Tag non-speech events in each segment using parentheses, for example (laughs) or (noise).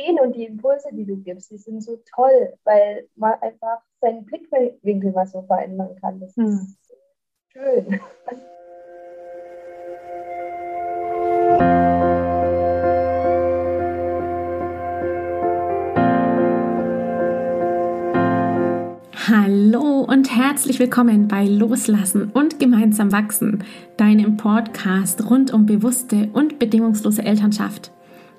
Ideen und die Impulse, die du gibst, die sind so toll, weil man einfach seinen Blickwinkel was so verändern kann. Das hm. ist schön. Hallo und herzlich willkommen bei Loslassen und gemeinsam wachsen, deinem Podcast rund um bewusste und bedingungslose Elternschaft.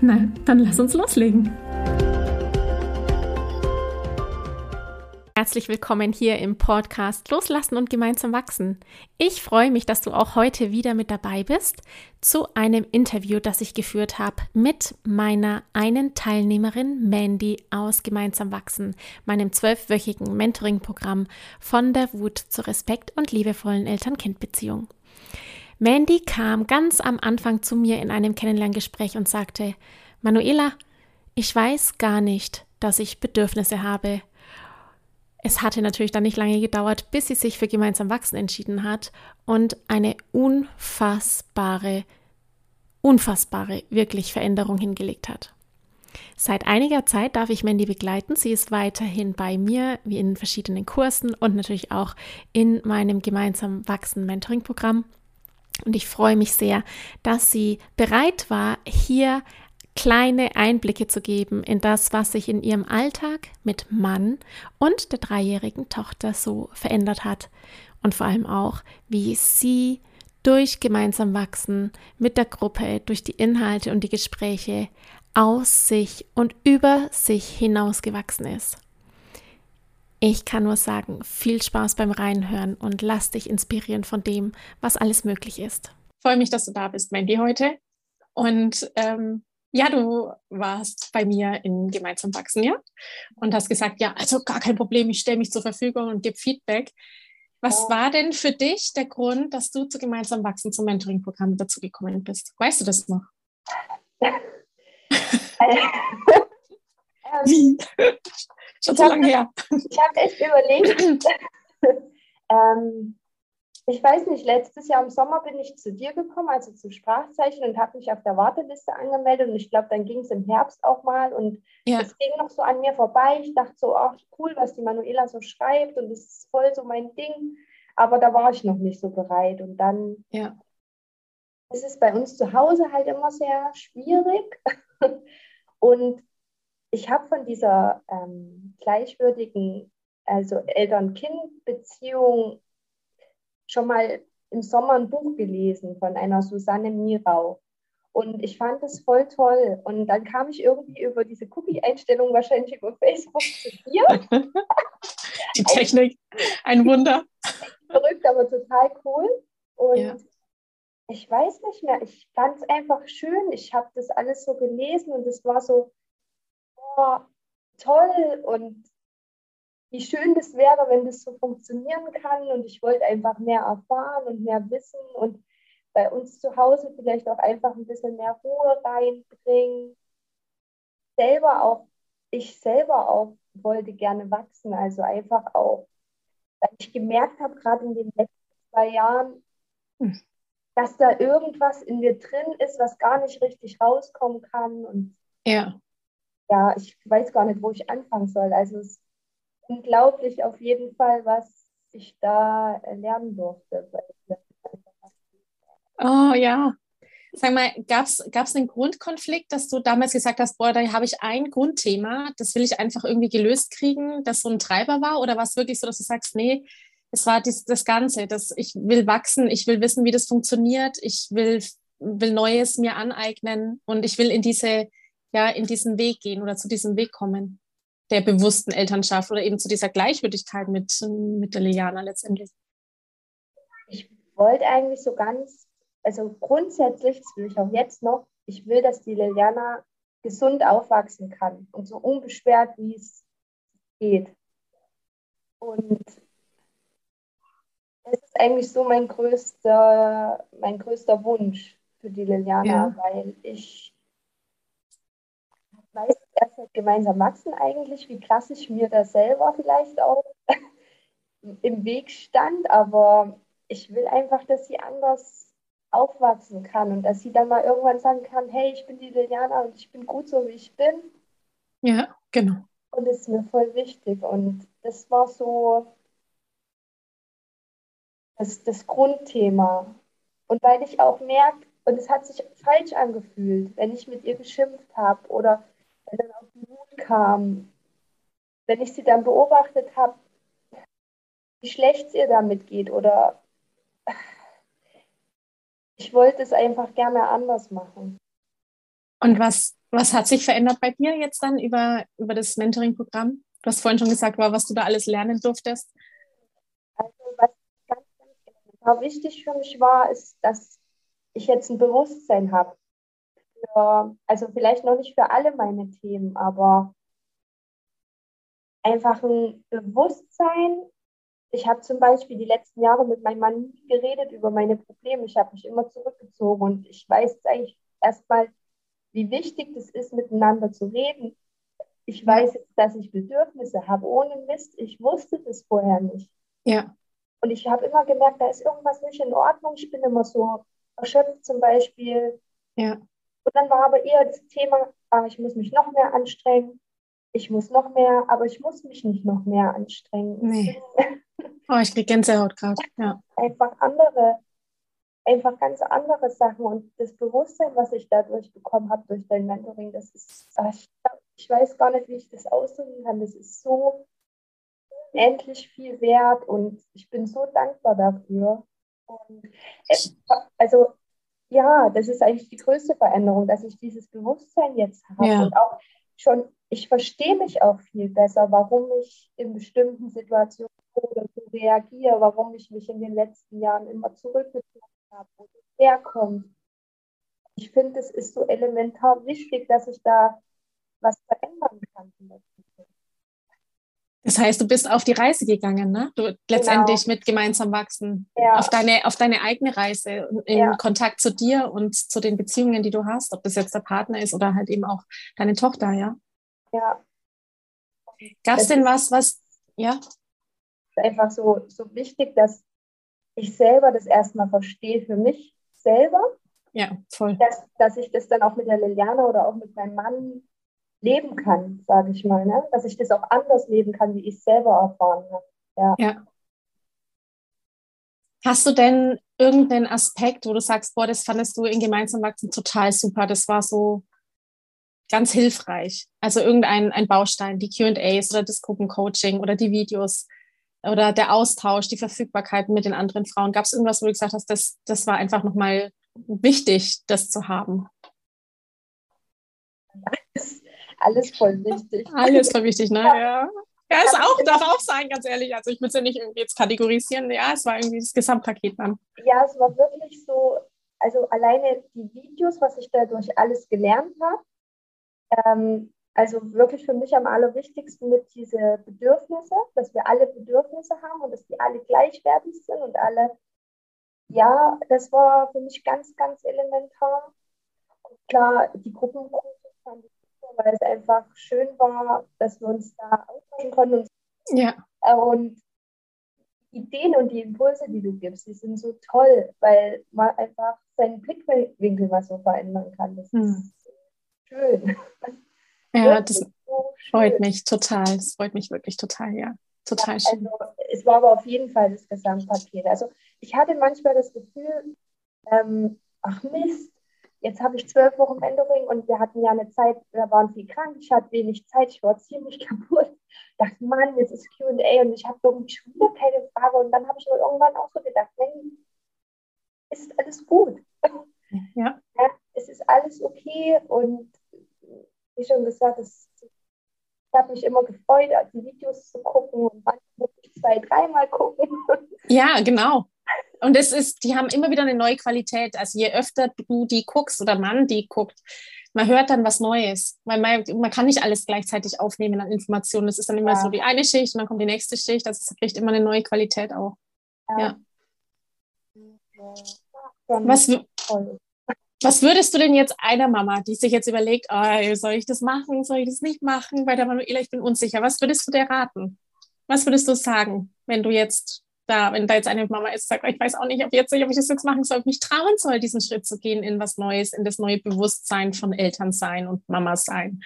Na, dann lass uns loslegen. Herzlich willkommen hier im Podcast Loslassen und gemeinsam wachsen. Ich freue mich, dass du auch heute wieder mit dabei bist zu einem Interview, das ich geführt habe mit meiner einen Teilnehmerin Mandy aus Gemeinsam wachsen, meinem zwölfwöchigen Mentoring-Programm von der Wut zur Respekt und liebevollen Eltern-Kind-Beziehung. Mandy kam ganz am Anfang zu mir in einem Kennenlerngespräch und sagte, Manuela, ich weiß gar nicht, dass ich Bedürfnisse habe es hatte natürlich dann nicht lange gedauert, bis sie sich für gemeinsam wachsen entschieden hat und eine unfassbare, unfassbare, wirklich Veränderung hingelegt hat. Seit einiger Zeit darf ich Mandy begleiten. Sie ist weiterhin bei mir, wie in verschiedenen Kursen und natürlich auch in meinem gemeinsam wachsen Mentoring-Programm. Und ich freue mich sehr, dass sie bereit war, hier kleine Einblicke zu geben in das, was sich in ihrem Alltag mit Mann und der dreijährigen Tochter so verändert hat und vor allem auch, wie sie durch gemeinsam wachsen mit der Gruppe, durch die Inhalte und die Gespräche aus sich und über sich hinausgewachsen ist. Ich kann nur sagen, viel Spaß beim Reinhören und lass dich inspirieren von dem, was alles möglich ist. Ich freue mich, dass du da bist, Mandy, heute. Und ähm, ja, du warst bei mir in Gemeinsam wachsen, ja? Und hast gesagt, ja, also gar kein Problem, ich stelle mich zur Verfügung und gebe Feedback. Was ja. war denn für dich der Grund, dass du zu Gemeinsam wachsen zum Mentoring-Programm dazugekommen bist? Weißt du das noch? (laughs) Wie? Schon so lange her. Ich habe echt überlegt. ähm, ich weiß nicht, letztes Jahr im Sommer bin ich zu dir gekommen, also zu Sprachzeichen und habe mich auf der Warteliste angemeldet und ich glaube, dann ging es im Herbst auch mal und ja. es ging noch so an mir vorbei. Ich dachte so, ach cool, was die Manuela so schreibt und das ist voll so mein Ding, aber da war ich noch nicht so bereit und dann ja. ist es bei uns zu Hause halt immer sehr schwierig (laughs) und ich habe von dieser ähm, gleichwürdigen, also Eltern-Kind-Beziehung schon mal im Sommer ein Buch gelesen von einer Susanne Mirau. Und ich fand es voll toll. Und dann kam ich irgendwie über diese Cookie-Einstellung wahrscheinlich über Facebook zu dir. (laughs) Die Technik, ein Wunder. Verrückt, aber total cool. Und ja. ich weiß nicht mehr, ich fand es einfach schön. Ich habe das alles so gelesen und es war so oh, toll. Und wie schön das wäre, wenn das so funktionieren kann. Und ich wollte einfach mehr erfahren und mehr wissen und bei uns zu Hause vielleicht auch einfach ein bisschen mehr Ruhe reinbringen. Selber auch, ich selber auch wollte gerne wachsen, also einfach auch, weil ich gemerkt habe, gerade in den letzten zwei Jahren, dass da irgendwas in mir drin ist, was gar nicht richtig rauskommen kann. Und ja, ja ich weiß gar nicht, wo ich anfangen soll. Also es unglaublich auf jeden Fall, was ich da lernen durfte. Oh ja. Sag mal, gab es einen Grundkonflikt, dass du damals gesagt hast, boah, da habe ich ein Grundthema, das will ich einfach irgendwie gelöst kriegen, das so ein Treiber war? Oder war es wirklich so, dass du sagst, nee, es war dies, das Ganze, dass ich will wachsen, ich will wissen, wie das funktioniert, ich will, will Neues mir aneignen und ich will in diese, ja, in diesen Weg gehen oder zu diesem Weg kommen? der bewussten Elternschaft oder eben zu dieser Gleichwürdigkeit mit, mit der Liliana letztendlich? Ich wollte eigentlich so ganz, also grundsätzlich, das will ich auch jetzt noch, ich will, dass die Liliana gesund aufwachsen kann und so unbeschwert, wie es geht. Und das ist eigentlich so mein größter, mein größter Wunsch für die Liliana, ja. weil ich weiß erst seit gemeinsam wachsen eigentlich, wie klassisch mir das selber vielleicht auch (laughs) im Weg stand, aber ich will einfach, dass sie anders aufwachsen kann und dass sie dann mal irgendwann sagen kann, hey, ich bin die Liliana und ich bin gut so, wie ich bin. Ja, genau. Und das ist mir voll wichtig. Und das war so das, das Grundthema. Und weil ich auch merke, und es hat sich falsch angefühlt, wenn ich mit ihr geschimpft habe oder wenn dann auch die Wut kam, wenn ich sie dann beobachtet habe, wie schlecht es ihr damit geht oder ich wollte es einfach gerne anders machen. Und was, was hat sich verändert bei dir jetzt dann über, über das Mentoring-Programm? Du hast vorhin schon gesagt, was du da alles lernen durftest. Also was ganz, ganz wichtig für mich war, ist, dass ich jetzt ein Bewusstsein habe. Also vielleicht noch nicht für alle meine Themen, aber einfach ein Bewusstsein. Ich habe zum Beispiel die letzten Jahre mit meinem Mann nie geredet über meine Probleme. Ich habe mich immer zurückgezogen und ich weiß jetzt eigentlich erstmal, wie wichtig es ist, miteinander zu reden. Ich weiß jetzt, dass ich Bedürfnisse habe, ohne Mist. Ich wusste das vorher nicht. Ja. Und ich habe immer gemerkt, da ist irgendwas nicht in Ordnung. Ich bin immer so erschöpft zum Beispiel. Ja. Und dann war aber eher das Thema, ah, ich muss mich noch mehr anstrengen. Ich muss noch mehr, aber ich muss mich nicht noch mehr anstrengen. Nee. (laughs) Oh, ich kriege Gänsehaut gerade. Ja. Einfach andere einfach ganz andere Sachen und das Bewusstsein, was ich dadurch bekommen habe, durch dein Mentoring, das ist, ich, ich weiß gar nicht, wie ich das ausdrücken kann. Das ist so unendlich viel wert und ich bin so dankbar dafür. Und, äh, also ja, das ist eigentlich die größte Veränderung, dass ich dieses Bewusstsein jetzt habe ja. und auch schon, ich verstehe mich auch viel besser, warum ich in bestimmten Situationen oder so reagiere, warum ich mich in den letzten Jahren immer zurückgezogen habe, wo das herkommt. Ich finde, es ist so elementar wichtig, dass ich da was verändern kann. Das heißt, du bist auf die Reise gegangen, ne? Du letztendlich genau. mit gemeinsam wachsen. Ja. Auf, deine, auf deine eigene Reise in ja. Kontakt zu dir und zu den Beziehungen, die du hast, ob das jetzt der Partner ist oder halt eben auch deine Tochter, ja? Ja. Gab es denn was, was, ja? Einfach so, so wichtig, dass ich selber das erstmal verstehe für mich selber. Ja, voll. Dass, dass ich das dann auch mit der Liliane oder auch mit meinem Mann leben kann, sage ich mal. Ne? Dass ich das auch anders leben kann, wie ich es selber erfahren habe. Ja. ja. Hast du denn irgendeinen Aspekt, wo du sagst, boah, das fandest du in Gemeinsam wachsen total super, das war so ganz hilfreich? Also irgendein ein Baustein, die QAs oder das Gruppencoaching oder die Videos, oder der Austausch, die Verfügbarkeit mit den anderen Frauen? Gab es irgendwas, wo du gesagt hast, das, das war einfach nochmal wichtig, das zu haben? Alles, voll wichtig. Alles voll wichtig, ne? Ja. Ja, ist auch, darf auch sein, ganz ehrlich. Also ich will es ja nicht irgendwie jetzt kategorisieren. Ja, es war irgendwie das Gesamtpaket dann. Ja, es war wirklich so, also alleine die Videos, was ich dadurch alles gelernt habe, ähm, also wirklich für mich am allerwichtigsten mit diese Bedürfnisse, dass wir alle Bedürfnisse haben und dass die alle gleichwertig sind und alle, ja, das war für mich ganz, ganz elementar. Und klar, die Gruppengröße fand ich weil es einfach schön war, dass wir uns da austauschen konnten. Ja. Und die Ideen und die Impulse, die du gibst, die sind so toll, weil man einfach seinen Blickwinkel mal so verändern kann. Das hm. ist schön. Ja, das freut mich total. Das freut mich wirklich total, ja. Total schön. Also, es war aber auf jeden Fall das Gesamtpaket. Also ich hatte manchmal das Gefühl, ähm, ach Mist, jetzt habe ich zwölf Wochen Mentoring und wir hatten ja eine Zeit, da waren viel krank, ich hatte wenig Zeit, ich war ziemlich (laughs) kaputt. Ich dachte, Mann, jetzt ist QA und ich habe irgendwie schon wieder keine Frage. Und dann habe ich mir irgendwann auch so gedacht, nein, ist alles gut. Ja. ja. Es ist alles okay und wie schon gesagt, es, ich habe mich immer gefreut, die Videos zu gucken und manchmal zwei, dreimal gucken. Ja, genau. Und es ist, die haben immer wieder eine neue Qualität. Also je öfter du die guckst oder man die guckt, man hört dann was Neues, weil man, man kann nicht alles gleichzeitig aufnehmen an Informationen. Das ist dann immer ja. so die eine Schicht und dann kommt die nächste Schicht. Also es kriegt immer eine neue Qualität auch. Ja. ja. Was, was würdest du denn jetzt einer Mama, die sich jetzt überlegt, oh, soll ich das machen, soll ich das nicht machen, bei der Manuela, ich bin unsicher, was würdest du dir raten? Was würdest du sagen, wenn du jetzt da, wenn da jetzt eine Mama ist, sagt, ich weiß auch nicht, ob, jetzt, ob ich das jetzt machen soll, ob ich mich trauen soll, diesen Schritt zu gehen in was Neues, in das neue Bewusstsein von Elternsein und Mama sein.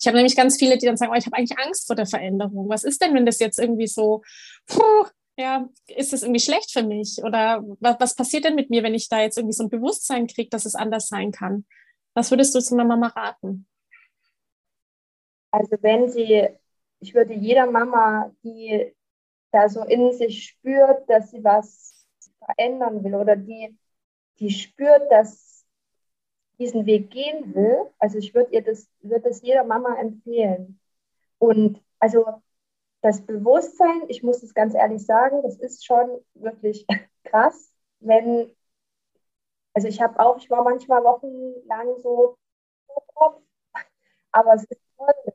Ich habe nämlich ganz viele, die dann sagen, oh, ich habe eigentlich Angst vor der Veränderung. Was ist denn, wenn das jetzt irgendwie so, puh, ja, ist das irgendwie schlecht für mich? Oder was, was passiert denn mit mir, wenn ich da jetzt irgendwie so ein Bewusstsein kriege, dass es anders sein kann? Was würdest du zu einer Mama raten? Also wenn sie, ich würde jeder Mama, die da so in sich spürt, dass sie was verändern will oder die, die spürt, dass diesen Weg gehen will, also ich würde ihr das, würde das jeder Mama empfehlen. Und also das Bewusstsein, ich muss es ganz ehrlich sagen, das ist schon wirklich (laughs) krass, wenn, also ich habe auch, ich war manchmal wochenlang so aber es ist toll.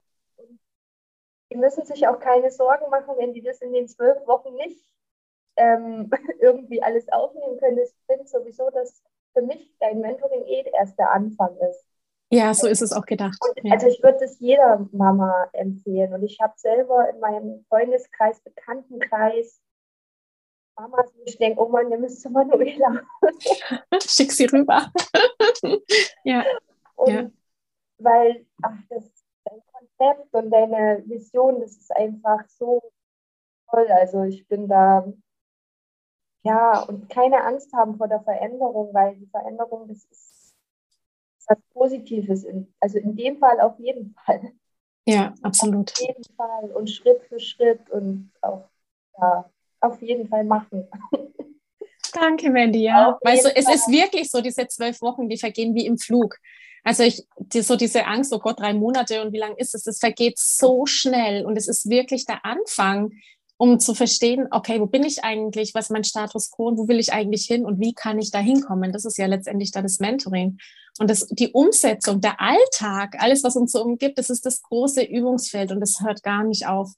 Die müssen sich auch keine Sorgen machen, wenn die das in den zwölf Wochen nicht ähm, (laughs) irgendwie alles aufnehmen können. Ich finde sowieso, dass für mich dein Mentoring eh erst der Anfang ist. Ja, so ist es auch gedacht. Und, ja. Also ich würde es jeder Mama empfehlen. Und ich habe selber in meinem Freundeskreis, Bekanntenkreis Mamas, wo ich denke, oh Mann, ihr müsst zu Manuela. Schick sie rüber. (laughs) ja. Und ja. weil, ach, das Konzept und deine Vision, das ist einfach so toll. Also ich bin da, ja, und keine Angst haben vor der Veränderung, weil die Veränderung, das ist was Positives. In, also in dem Fall auf jeden Fall. Ja, absolut. Auf jeden Fall und Schritt für Schritt und auch ja, auf jeden Fall machen. Danke, Mandy. Ja, weißt du, es ist wirklich so, diese zwölf Wochen, die vergehen wie im Flug. Also ich, die, so diese Angst, oh Gott, drei Monate und wie lange ist es? Das vergeht so schnell und es ist wirklich der Anfang, um zu verstehen, okay, wo bin ich eigentlich, was ist mein Status quo und wo will ich eigentlich hin und wie kann ich da hinkommen? Das ist ja letztendlich dann das Mentoring. Und das, die Umsetzung, der Alltag, alles, was uns so umgibt, das ist das große Übungsfeld und das hört gar nicht auf.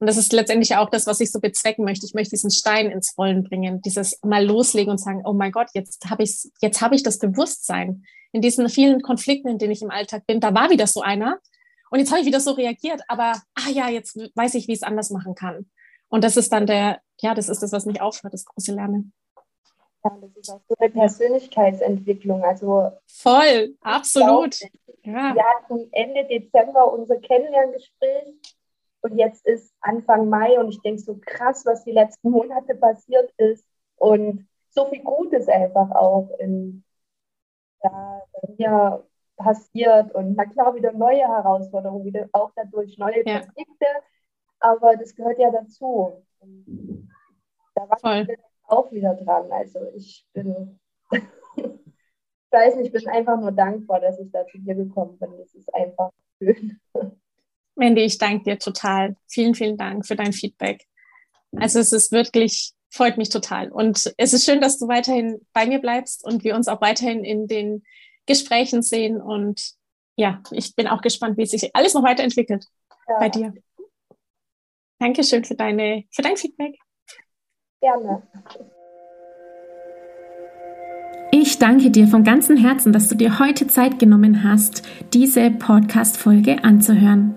Und das ist letztendlich auch das, was ich so bezwecken möchte. Ich möchte diesen Stein ins Rollen bringen, dieses mal loslegen und sagen, oh mein Gott, jetzt habe ich, jetzt habe ich das Bewusstsein. In diesen vielen Konflikten, in denen ich im Alltag bin, da war wieder so einer. Und jetzt habe ich wieder so reagiert, aber ah ja, jetzt weiß ich, wie ich es anders machen kann. Und das ist dann der, ja, das ist das, was mich aufhört, das große Lernen. Ja, das ist auch so eine Persönlichkeitsentwicklung. Also voll, absolut. Ja. Wir hatten Ende Dezember unser Kennenlerngespräch und jetzt ist Anfang Mai und ich denke so krass, was die letzten Monate passiert ist und so viel Gutes einfach auch in ja, bei mir passiert und na klar wieder neue Herausforderungen, wieder auch dadurch neue ja. Konflikte, aber das gehört ja dazu. Und da war Voll. ich auch wieder dran. Also ich bin, (laughs) ich weiß nicht, ich bin einfach nur dankbar, dass ich da zu dir gekommen bin. Das ist einfach schön. (laughs) Mandy, ich danke dir total. Vielen, vielen Dank für dein Feedback. Also es ist wirklich, freut mich total. Und es ist schön, dass du weiterhin bei mir bleibst und wir uns auch weiterhin in den Gesprächen sehen. Und ja, ich bin auch gespannt, wie sich alles noch weiterentwickelt ja. bei dir. Dankeschön für, deine, für dein Feedback. Gerne. Ich danke dir von ganzem Herzen, dass du dir heute Zeit genommen hast, diese Podcast-Folge anzuhören.